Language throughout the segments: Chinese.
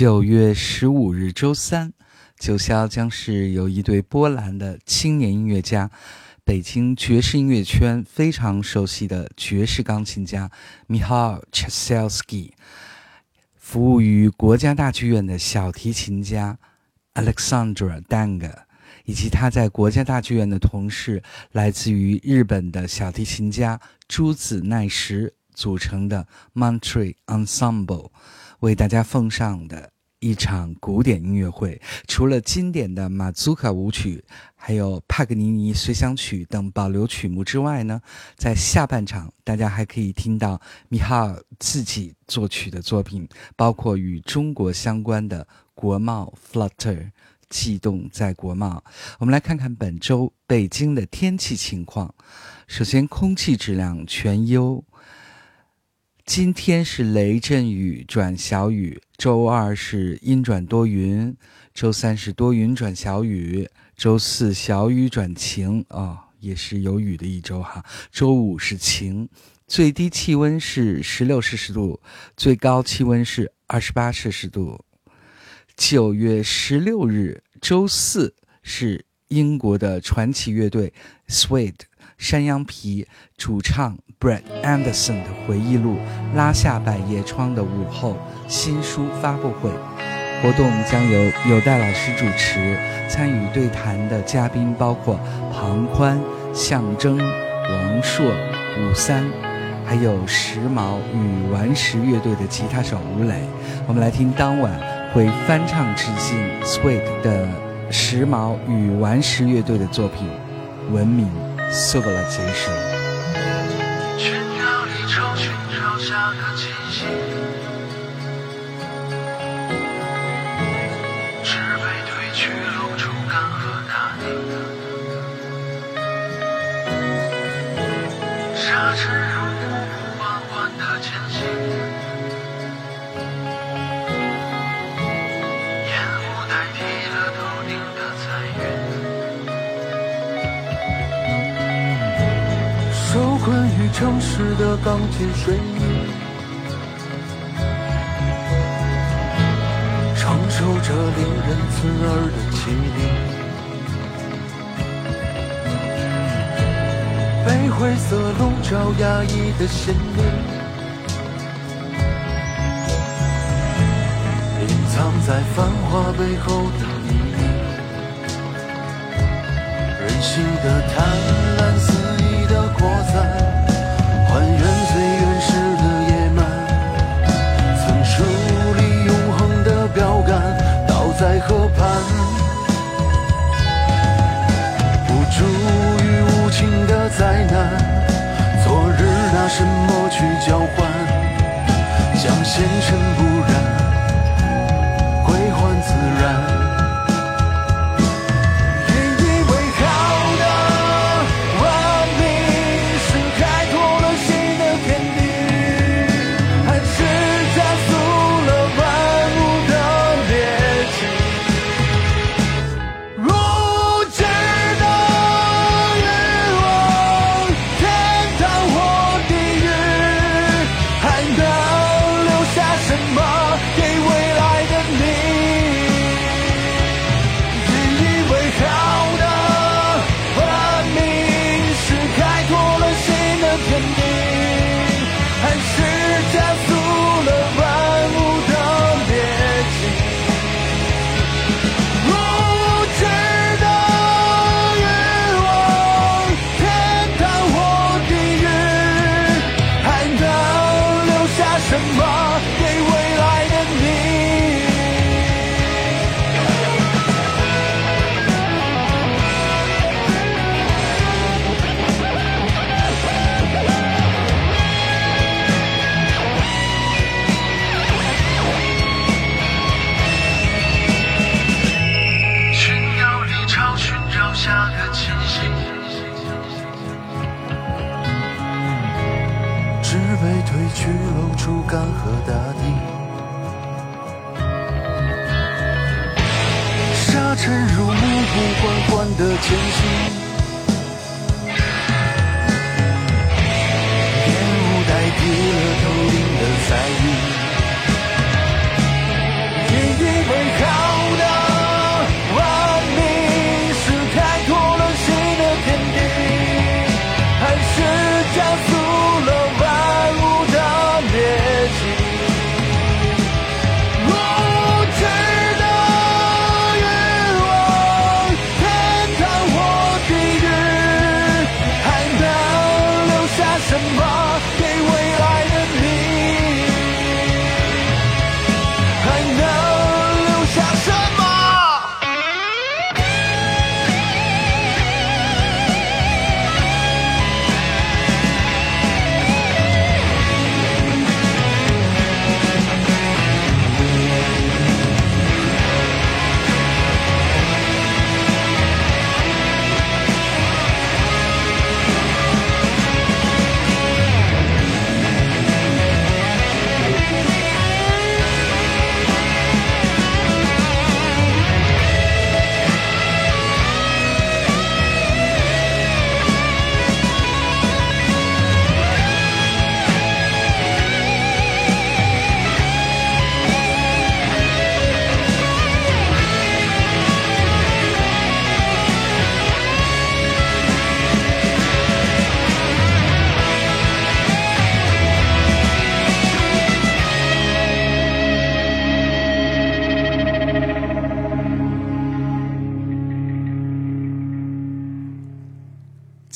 九月十五日周三，九霄将是由一对波兰的青年音乐家，北京爵士音乐圈非常熟悉的爵士钢琴家 Mihal Cheselsky，服务于国家大剧院的小提琴家 Alexandra Dang，以及他在国家大剧院的同事，来自于日本的小提琴家朱子奈实组成的 Montre Ensemble。为大家奉上的一场古典音乐会，除了经典的马祖卡舞曲，还有帕格尼尼随想曲等保留曲目之外呢，在下半场大家还可以听到米哈尔自己作曲的作品，包括与中国相关的国贸 Flutter 悸动在国贸。我们来看看本周北京的天气情况。首先，空气质量全优。今天是雷阵雨转小雨，周二是阴转多云，周三是多云转小雨，周四小雨转晴啊，也是有雨的一周哈。周五是晴，最低气温是十六摄氏度，最高气温是二十八摄氏度。九月十六日，周四是英国的传奇乐队 Suede。山羊皮主唱 Brett Anderson 的回忆录《拉下百叶窗的午后》新书发布会活动将由有代老师主持，参与对谈的嘉宾包括庞宽、象征、王硕、武三，还有时髦与顽石乐队的吉他手吴磊。我们来听当晚会翻唱致敬 Sweet 的时髦与顽石乐队的作品《文明》。civilization。群的钢筋水泥，受着令人刺耳的欺凌。被灰色笼罩压抑的心灵，隐藏在繁华背后的秘密。任性的贪婪，肆意的扩散，最原始的野蛮，曾树立永恒的标杆，倒在河畔，无助于无情的灾难。昨日拿什么去救？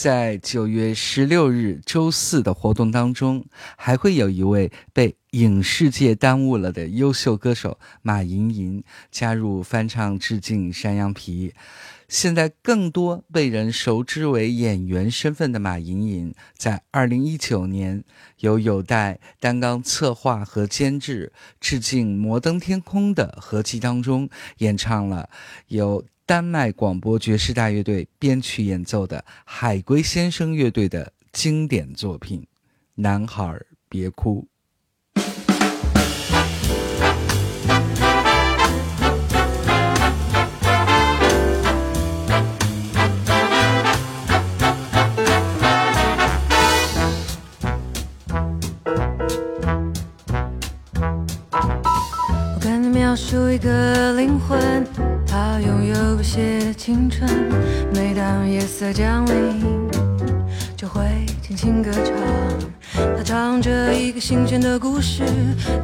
在九月十六日周四的活动当中，还会有一位被影视界耽误了的优秀歌手马莹莹加入翻唱致敬山羊皮。现在更多被人熟知为演员身份的马莹莹，在二零一九年由有待担纲策划和监制致敬摩登天空的合集当中，演唱了由丹麦广播爵士大乐队编曲演奏的海龟先生乐队的经典作品《男孩别哭》。我看着面描述一个灵魂，它拥有不谢的青春。每当夜色降临，就会轻轻歌唱。它唱着一个新鲜的故事，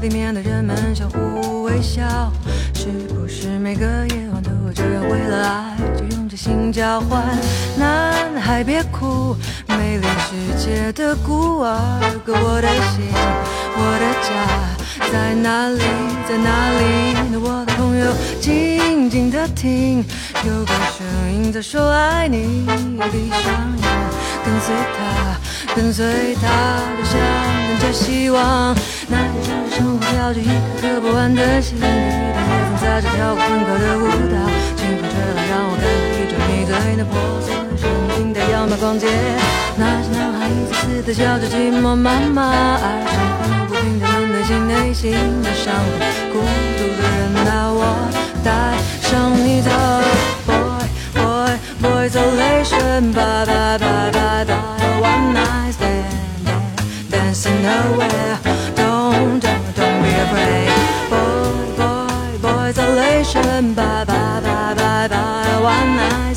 里面的人们相互微笑。是不是每个夜晚都这样？为了爱，就用真心交换？男孩别哭，美丽世界的孤儿，可我的心，我的家。在哪里，在哪里？呢，我的朋友，静静的听，有个声音在说爱你。闭上眼，跟随他，跟随他，就像跟着希望。那一城市生活飘着一颗颗不完的心，雨点也曾在这跳过欢快的舞蹈。清风吹来，让我感觉一种迷醉那婆娑的神经在摇摆逛街。那些男孩一次次的笑着寂寞妈妈，爱是可能不平等的内心，内心的伤痕，孤独的人啊，我带上你走，boy boy boy isolation bye bye bye bye bye one night stand dancing nowhere don't don't don't be afraid boy boy boy isolation bye bye bye bye bye one night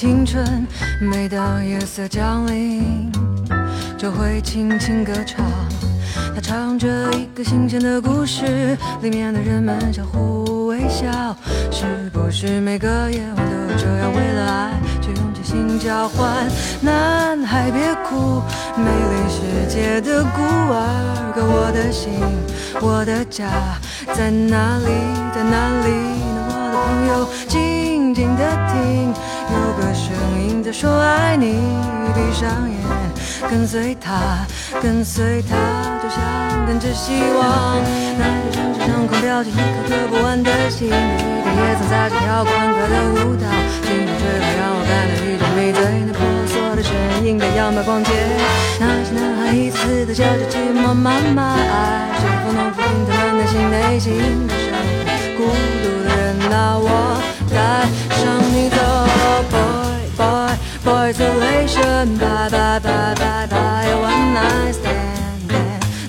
青春。每当夜色降临，就会轻轻歌唱。它唱着一个新鲜的故事，里面的人们相互微笑。是不是每个夜晚都这样？为了爱，就用真心交换。男孩别哭，美丽世界的孤儿，可我的心，我的家在哪里？在哪里呢？我的朋友，静静的听，说爱你。闭上眼，跟随他，跟随他，就像跟着希望。那个城市上空飘着一颗颗不完的心，雨点也曾在这跳欢快的舞蹈。清风吹来，让我感到一种迷醉，那婆娑的身影在摇摆逛街。那些男孩一次次的叫着寂寞妈妈，爱是否能抚平他们内心内心的伤？孤独的人啊，我带上你走 boy isolation bye bye bye bye bye one night stand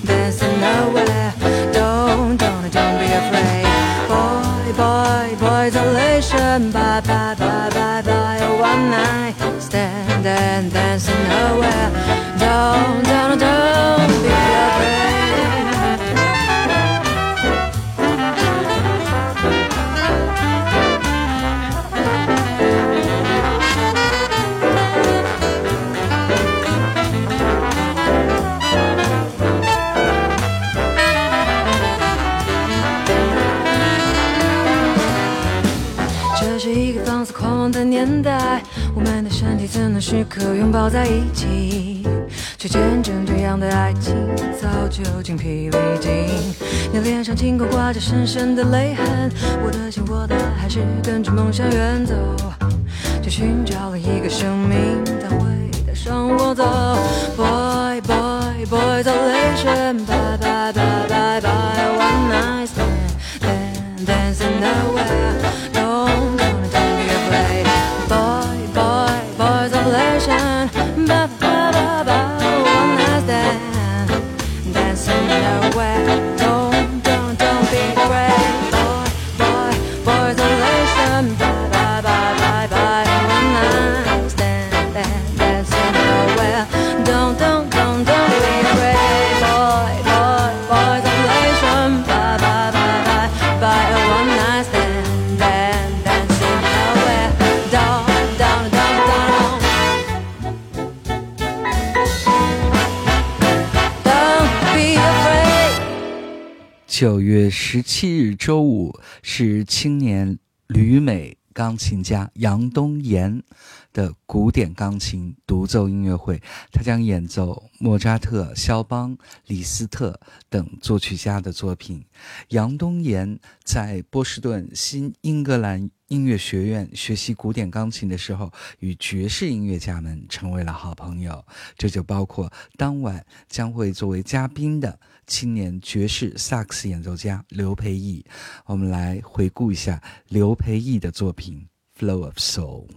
dancing nowhere. Don't don't don't be afraid. Boy boy boy isolation bye bye bye bye bye one night stand and dancing nowhere. Don't don't 刻拥抱在一起？却见证这样的爱情早就精疲力尽。你脸上尽管挂着深深的泪痕，我的心，我的还是跟着梦想远走，去寻找了一个生命，它会带上我走。Boy boy boy isolation bye bye bye bye bye one night stand dancing nowhere 九月十七日周五是青年旅美钢琴家杨东岩的古典钢琴独奏音乐会，他将演奏莫扎特、肖邦、李斯特等作曲家的作品。杨东岩在波士顿新英格兰音乐学院学习古典钢琴的时候，与爵士音乐家们成为了好朋友，这就包括当晚将会作为嘉宾的。青年爵士萨克斯演奏家刘培义，我们来回顾一下刘培义的作品《Flow of Soul》。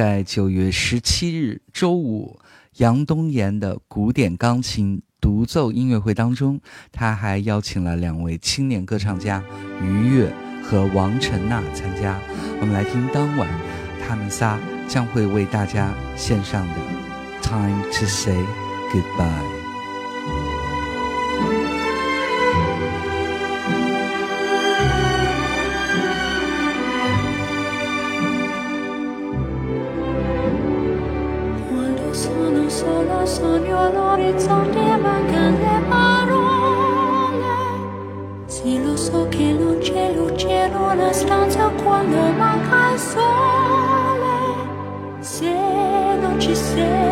在九月十七日周五，杨东岩的古典钢琴独奏音乐会当中，他还邀请了两位青年歌唱家于越和王晨娜参加。我们来听当晚他们仨将会为大家献上的《Time to Say Goodbye》。Sogno l'orizzonte e mancano le parole. Sì lo so che non c'è luce in una stanza quando manca il sole. Se non ci sei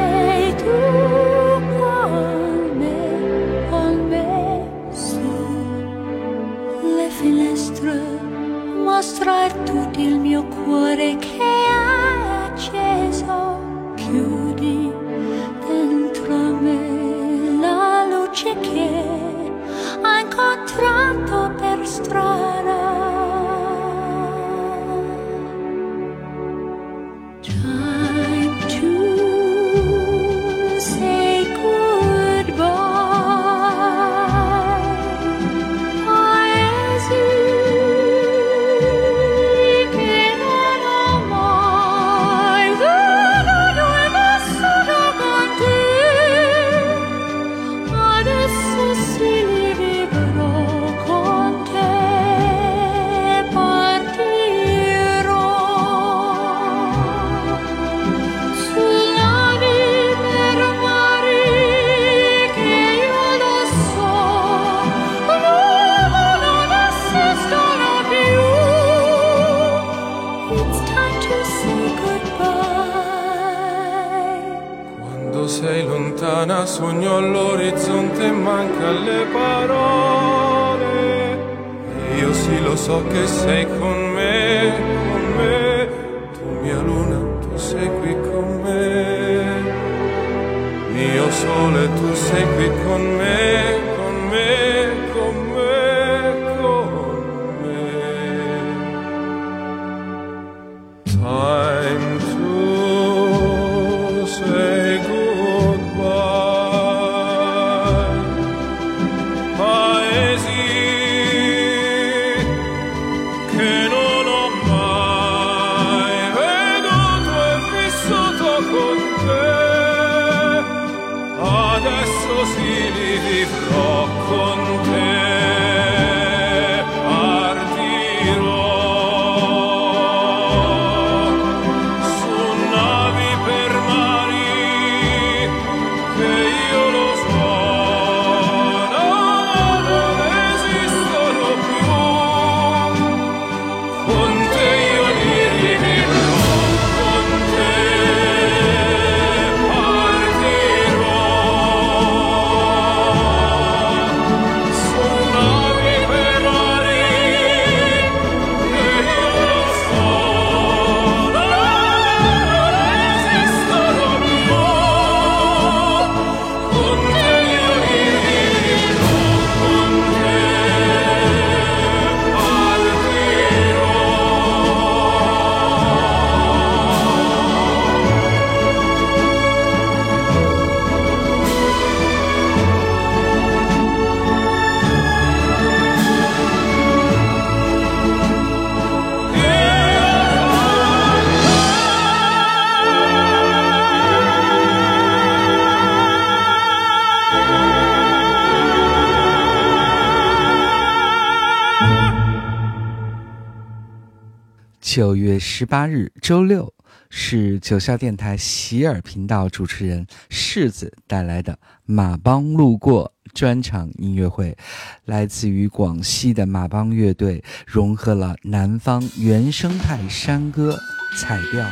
九月十八日周六是九霄电台喜耳频道主持人柿子带来的马帮路过专场音乐会，来自于广西的马帮乐队融合了南方原生态山歌、彩调、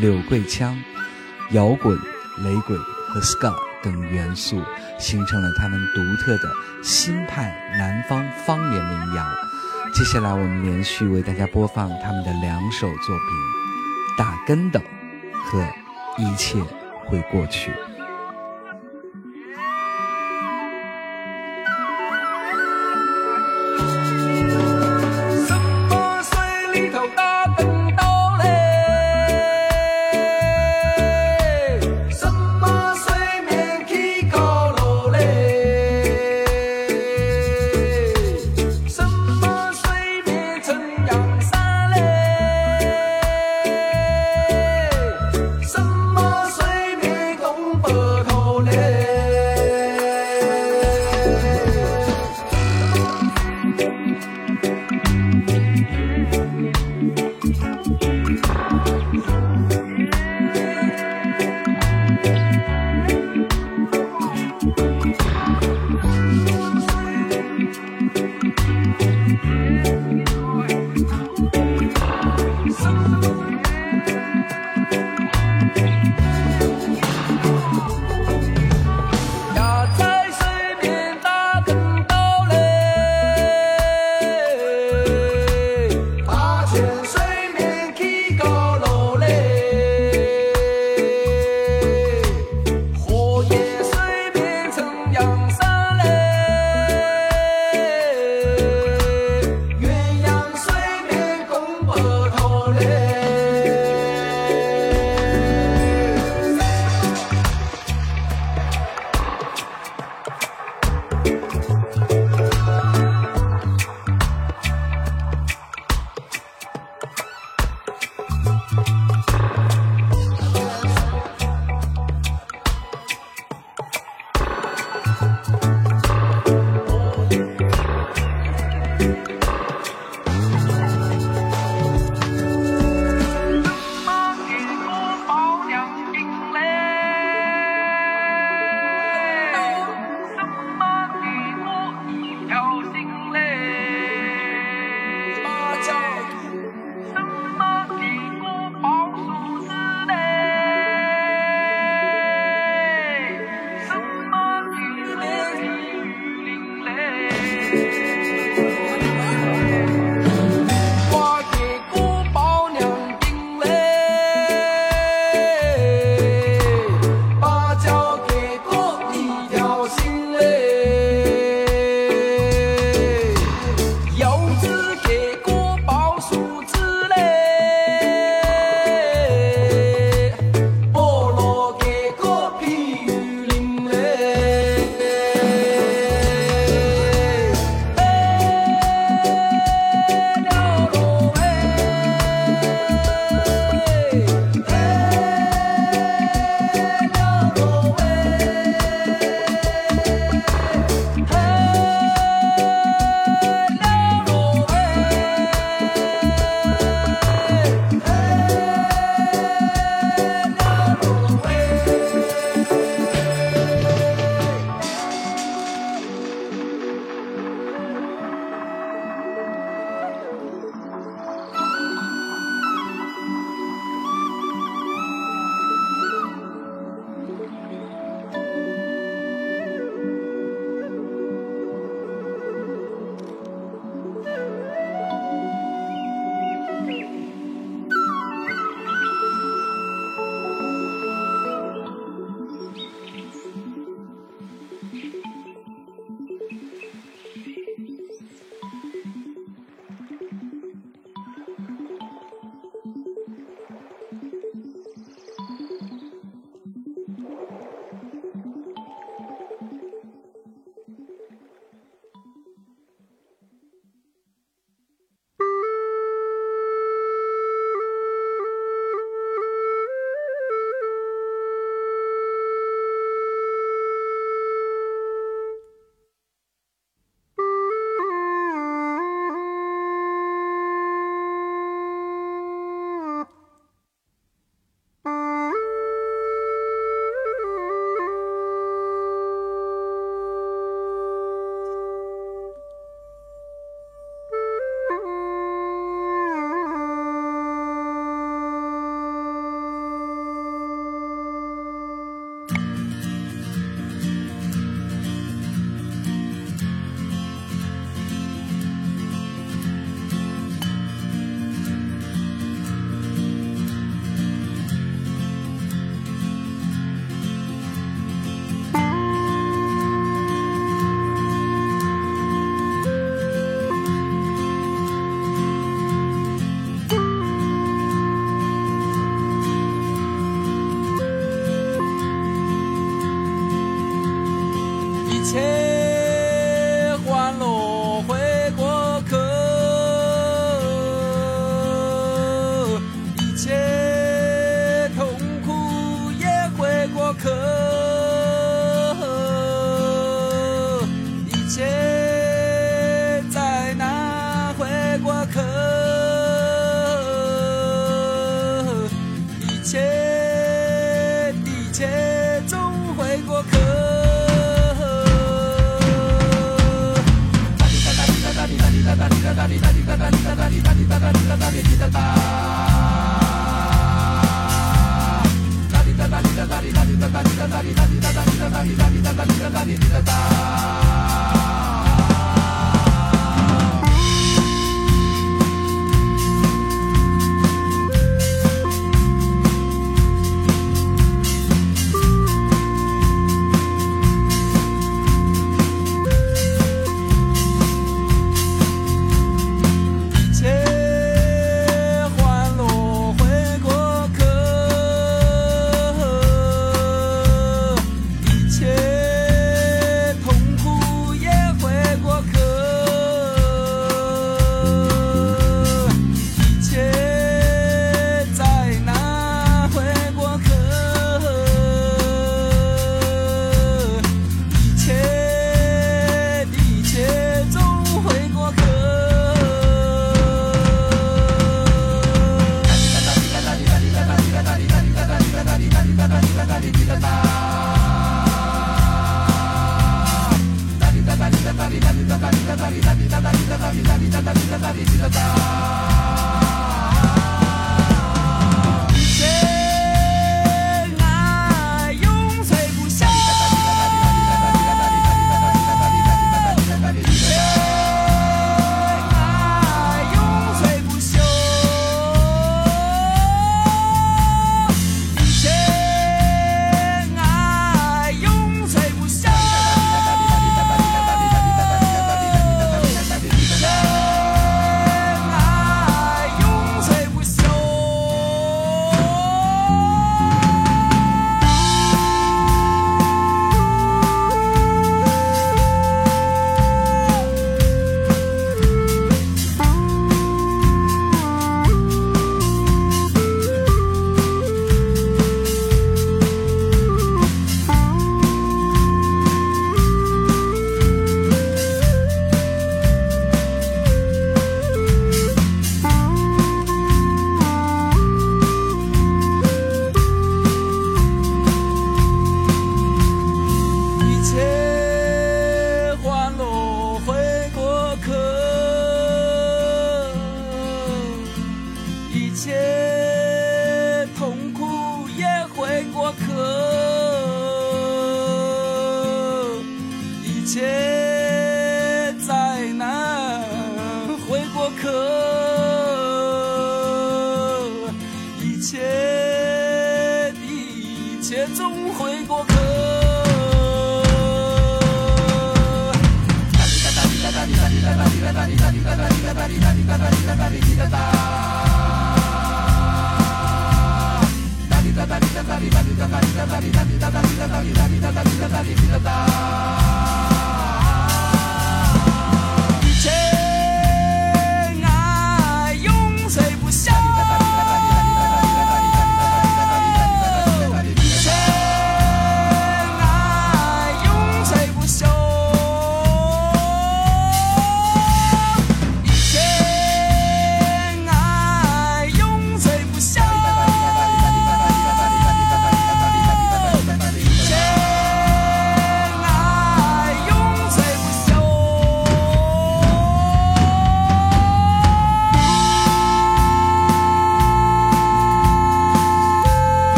柳桂腔、摇滚、雷鬼和 ska 等元素，形成了他们独特的新派南方方言民谣。接下来，我们连续为大家播放他们的两首作品《打跟斗》和《一切会过去》。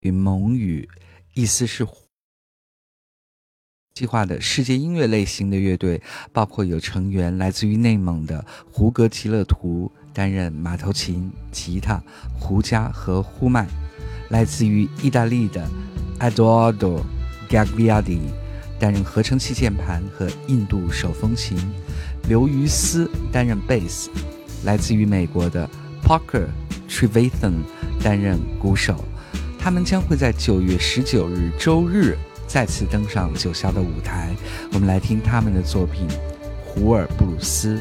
与蒙语，意思是计划的世界音乐类型的乐队，包括有成员来自于内蒙的胡格吉勒图担任马头琴、吉他，胡加和呼麦；来自于意大利的 Edoardo Gagliardi 担任合成器键盘和印度手风琴，刘瑜斯担任贝斯；来自于美国的 Parker Trevathan 担任鼓手。他们将会在九月十九日周日再次登上九霄的舞台。我们来听他们的作品《胡尔布鲁斯》。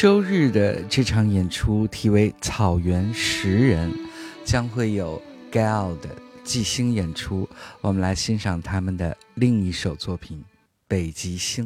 周日的这场演出题为《草原十人》，将会有 Gal 的即兴演出。我们来欣赏他们的另一首作品《北极星》。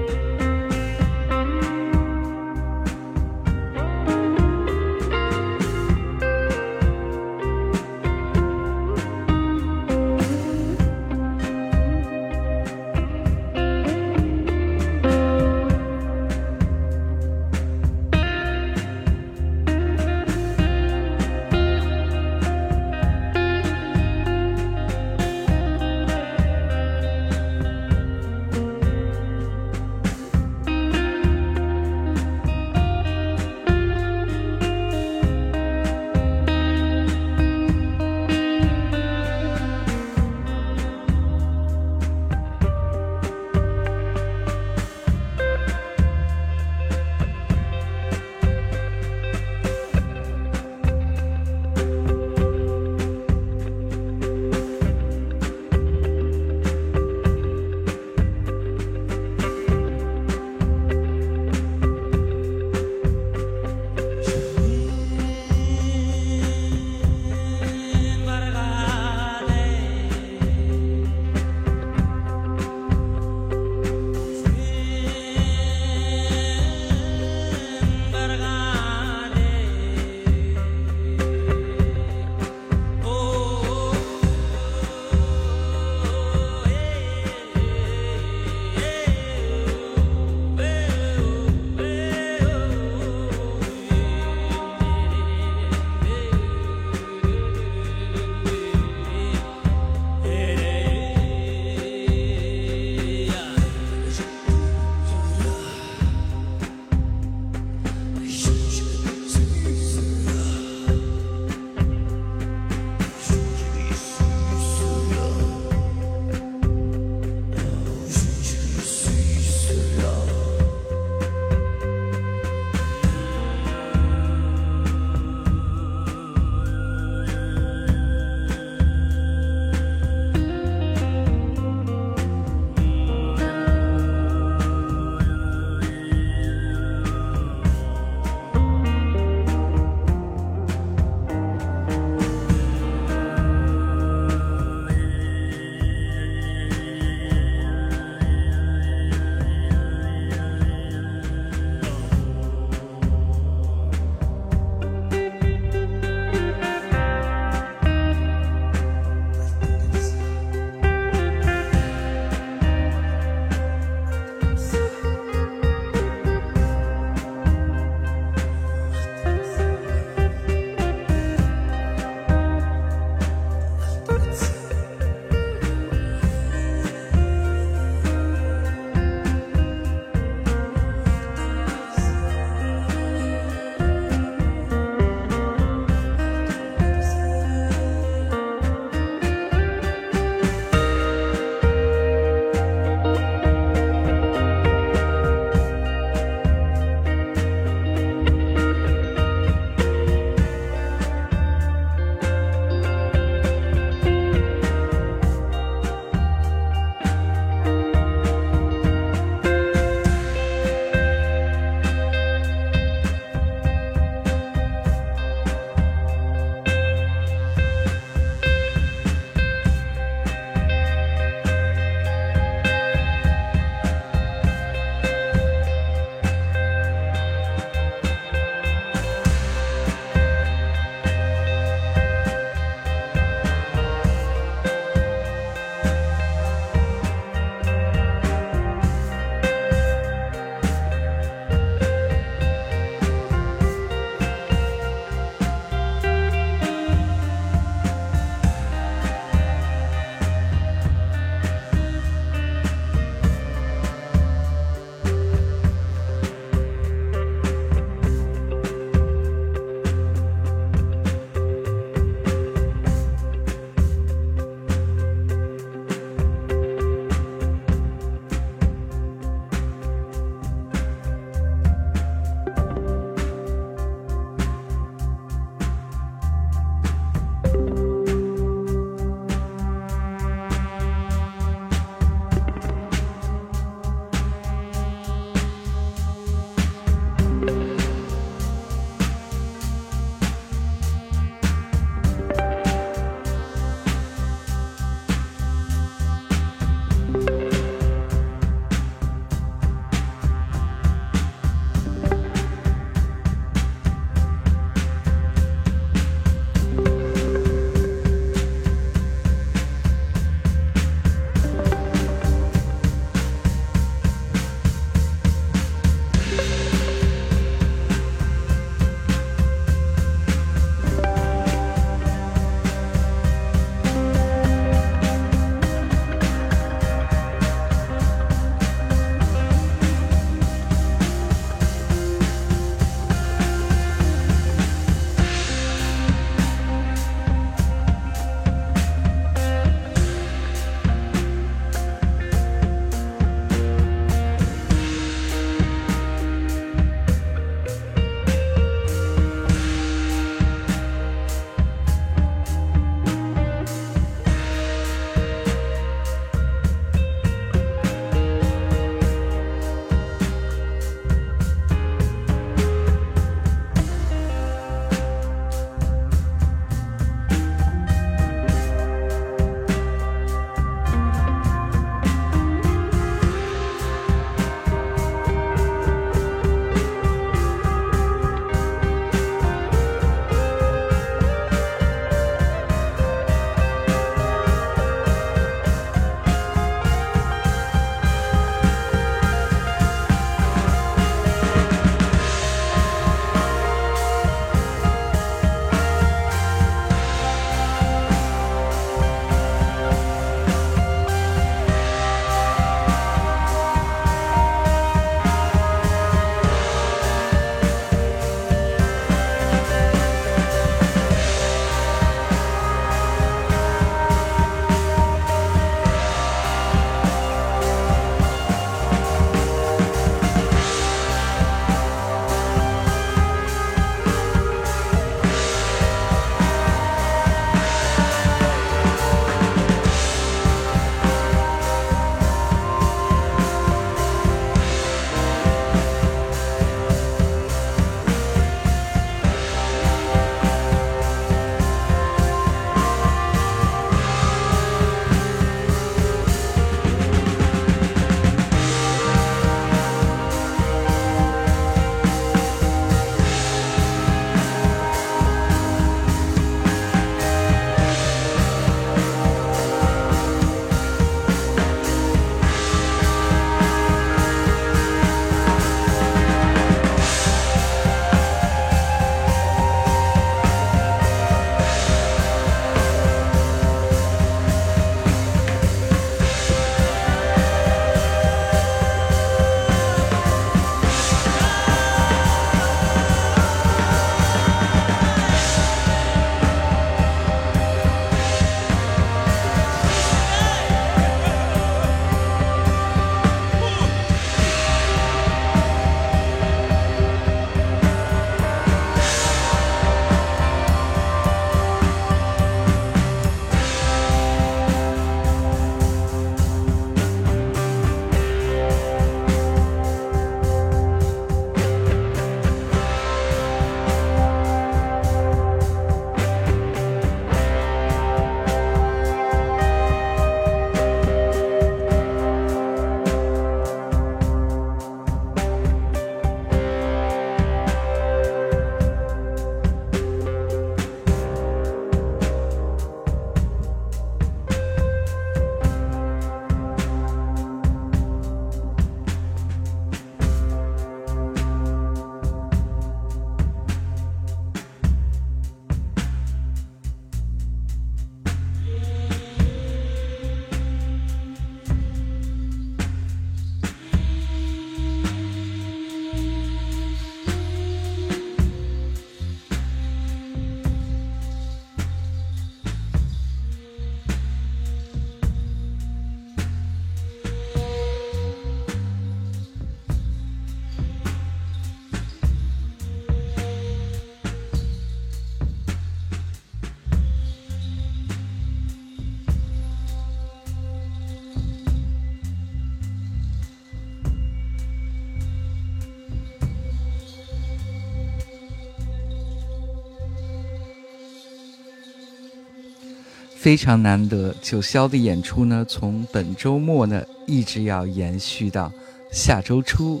非常难得，九霄的演出呢，从本周末呢一直要延续到下周初。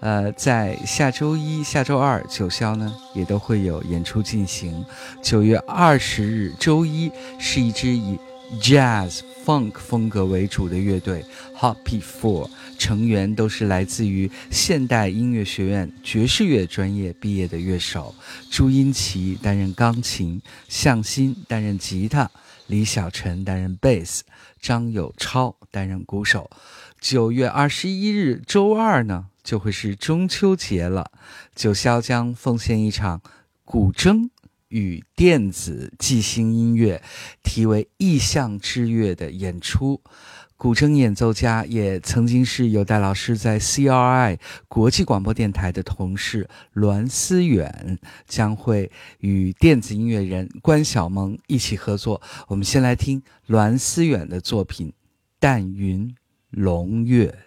呃，在下周一、下周二，九霄呢也都会有演出进行。九月二十日周一是一支以 jazz funk 风格为主的乐队 Happy Four，成员都是来自于现代音乐学院爵士乐专业毕业的乐手。朱茵琪担任钢琴，向心担任吉他，李小晨担任贝斯，张友超担任鼓手。九月二十一日周二呢，就会是中秋节了，九霄将奉献一场古筝与电子即兴音乐，题为《意象之月》的演出。古筝演奏家也曾经是有戴老师在 CRI 国际广播电台的同事栾思远，将会与电子音乐人关晓萌一起合作。我们先来听栾思远的作品《淡云龙月》。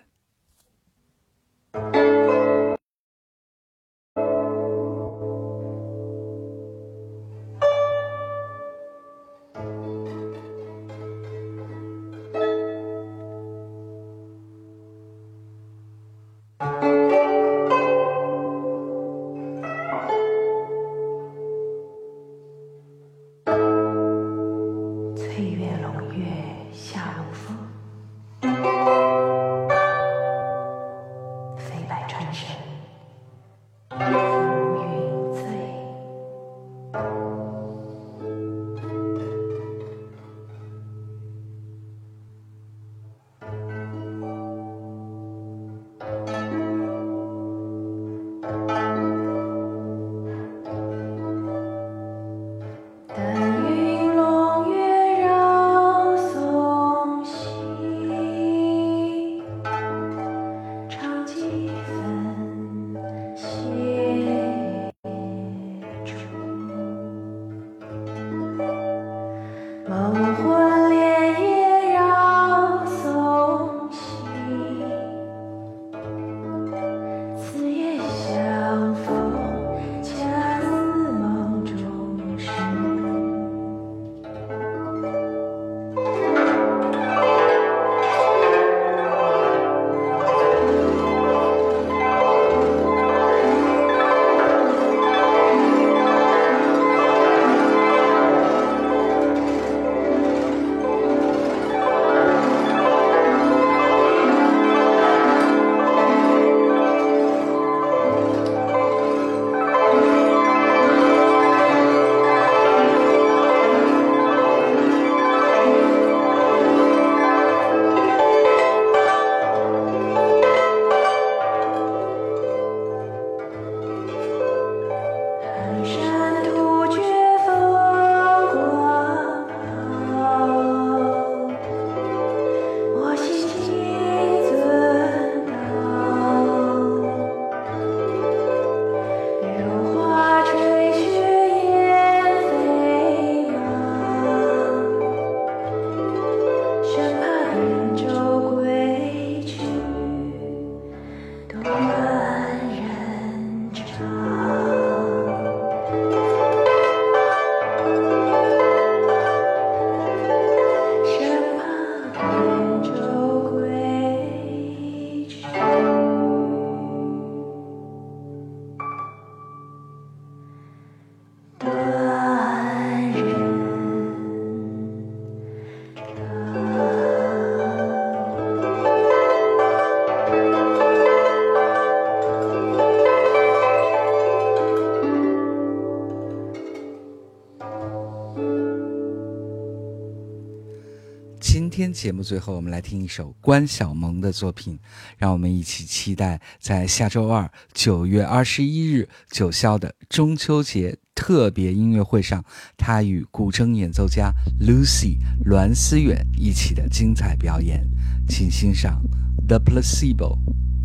节目最后，我们来听一首关晓萌的作品，让我们一起期待在下周二九月二十一日九霄的中秋节特别音乐会上，他与古筝演奏家 Lucy 栾思远一起的精彩表演，请欣赏《The Placebo》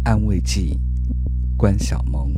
安慰剂，关晓萌。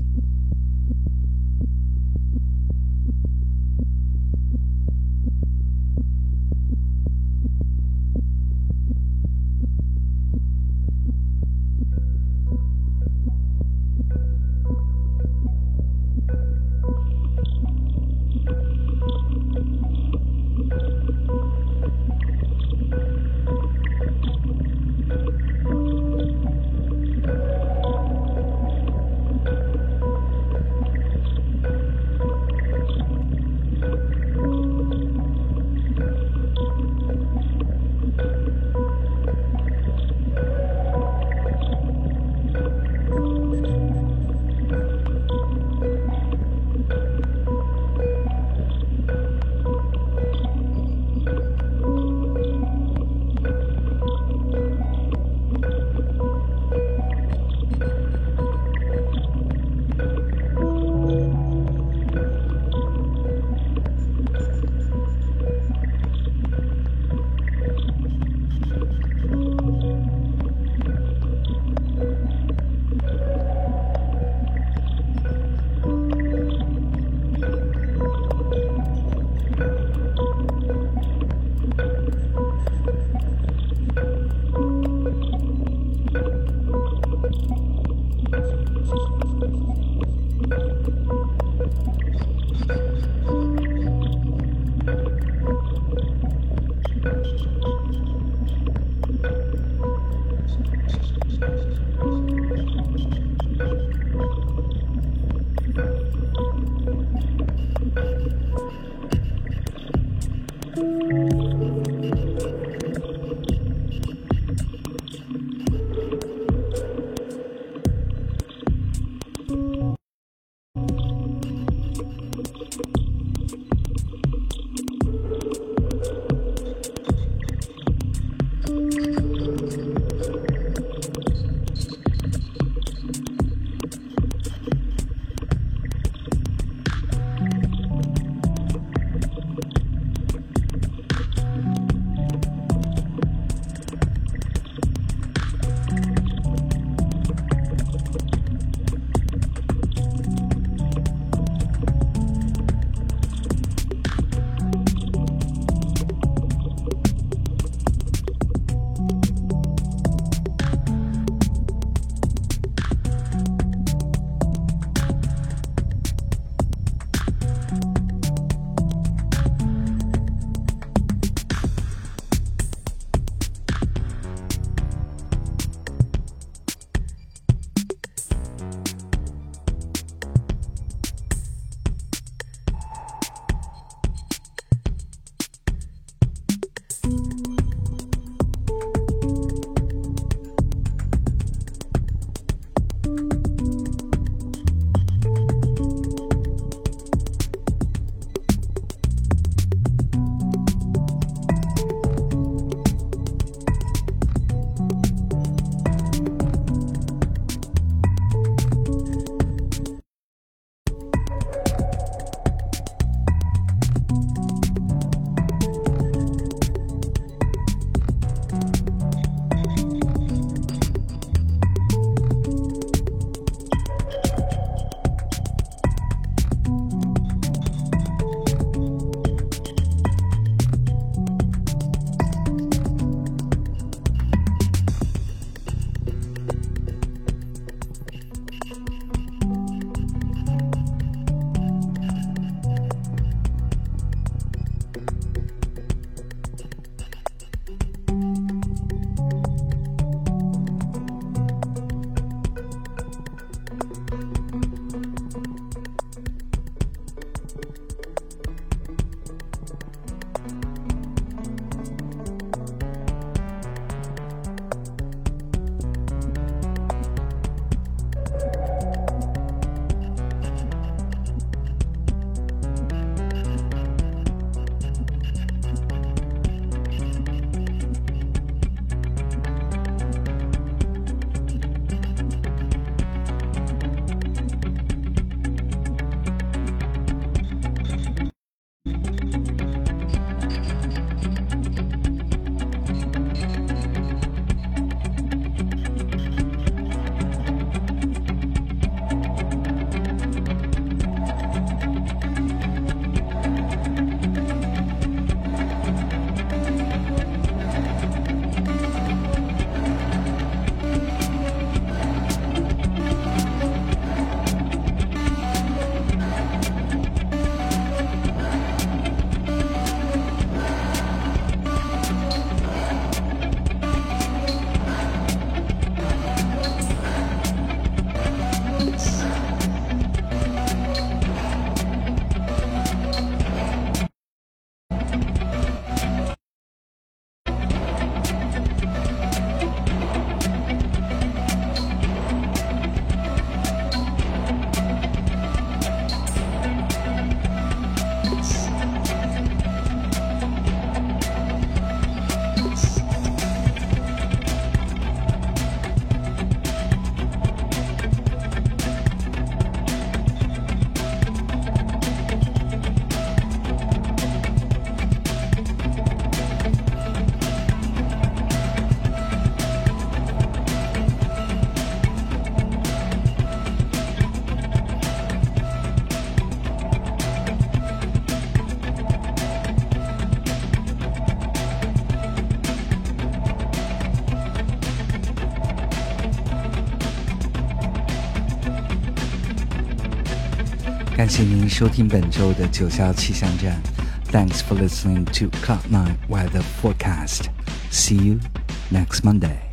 谢您收听本周的九霄气象站。Thanks for listening to Cloud Nine Weather Forecast. See you next Monday.